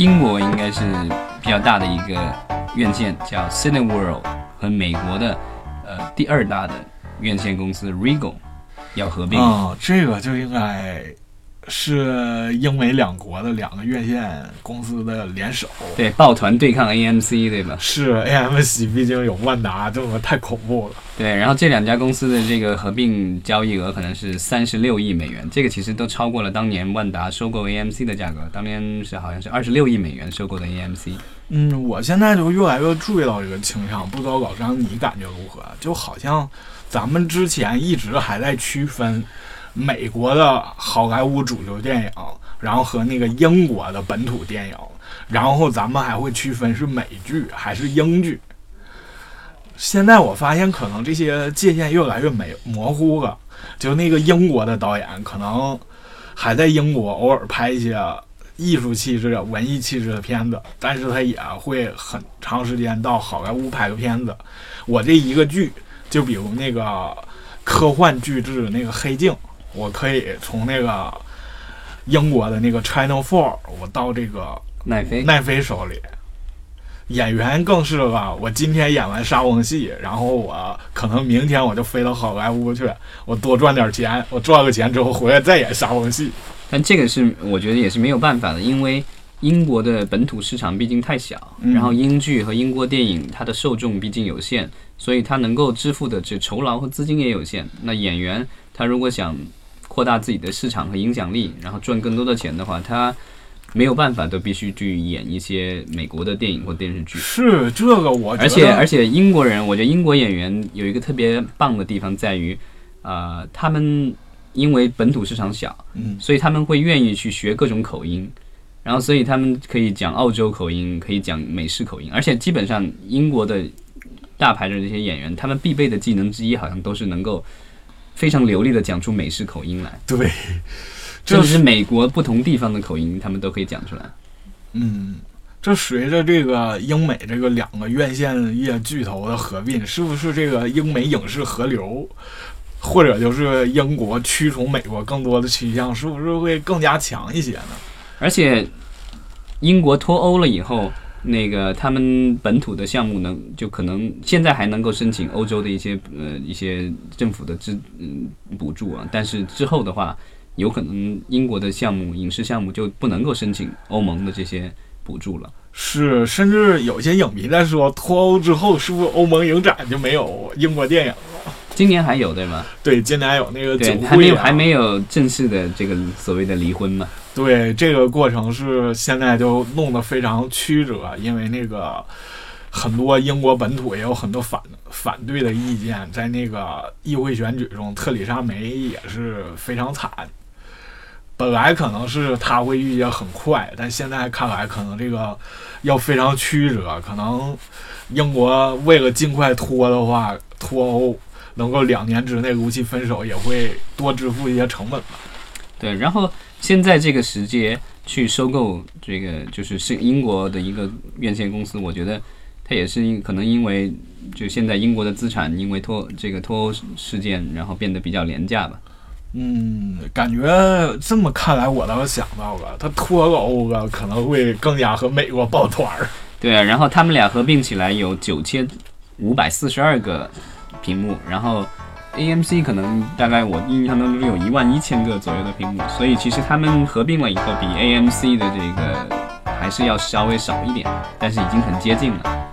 英国应该是比较大的一个院线，叫 Cineworld，和美国的呃第二大的院线公司 Regal 要合并。哦、这个就应该是英美两国的两个院线公司的联手。对，抱团对抗 AMC，对吧？是 AMC，毕竟有万达，这么太恐怖了。对，然后这两家公司的这个合并交易额可能是三十六亿美元，这个其实都超过了当年万达收购 AMC 的价格，当年是好像是二十六亿美元收购的 AMC。嗯，我现在就越来越注意到这个倾向，不知道老张你感觉如何？就好像咱们之前一直还在区分美国的好莱坞主流电影，然后和那个英国的本土电影，然后咱们还会区分是美剧还是英剧。现在我发现可能这些界限越来越没模糊了，就那个英国的导演可能还在英国偶尔拍一些艺术气质、文艺气质的片子，但是他也会很长时间到好莱坞拍个片子。我这一个剧，就比如那个科幻巨制那个《黑镜》，我可以从那个英国的那个 Channel Four，我到这个奈飞，奈飞手里。演员更是了，我今天演完沙翁戏，然后我可能明天我就飞到好莱坞去，我多赚点钱，我赚了钱之后回来再演沙翁戏。但这个是我觉得也是没有办法的，因为英国的本土市场毕竟太小，嗯然后英剧和英国电影它的受众毕竟有限，所以它能够支付的这酬劳和资金也有限。那演员他如果想扩大自己的市场和影响力，然后赚更多的钱的话，他没有办法都必须去演一些美国的电影或电视剧。是这个我而且而且英国人，我觉得英国演员有一个特别棒的地方在于，呃，他们因为本土市场小，嗯所以他们会愿意去学各种口音，然后所以他们可以讲澳洲口音，可以讲美式口音，而且基本上英国的大牌的这些演员，他们必备的技能之一好像都是能够非常流利的讲出美式口音来，对，甚这至是美国不同地方的口音，他们都可以讲出来。嗯，这随着这个英美这个两个院线业巨头的合并，是不是这个英美影视合流，或者就是英国驱从美国更多的趋向，是不是会更加强一些呢？而且英国脱欧了以后，那个他们本土的项目能就可能现在还能够申请欧洲的一些呃一些政府的支嗯补助啊，但是之后的话，有可能英国的项目影视项目就不能够申请欧盟的这些补助了。是，甚至有些影迷在说，脱欧之后是不是欧盟影展就没有英国电影？今年还有对吗？对，今年还有那个酒对，还没有还没有正式的这个所谓的离婚嘛。对，这个过程是现在就弄得非常曲折，因为那个很多英国本土也有很多反反对的意见，在那个议会选举中，特里莎梅也是非常惨。本来可能是他会遇见很快，但现在看来可能这个要非常曲折，可能英国为了尽快脱的话，脱欧能够两年之内如期分手，也会多支付一些成本吧。对，然后现在这个时节去收购这个就是是英国的一个院线公司，我觉得它也是因可能因为就现在英国的资产因为脱这个脱欧事件，然后变得比较廉价吧。嗯，感觉这么看来，我倒是想到了，他脱了欧了，可能会更加和美国抱团儿。对啊，然后他们俩合并起来有九千五百四十二个屏幕，然后 AMC 可能大概我印象当中有一万一千个左右的屏幕，所以其实他们合并了以后，比 AMC 的这个还是要稍微少一点，但是已经很接近了。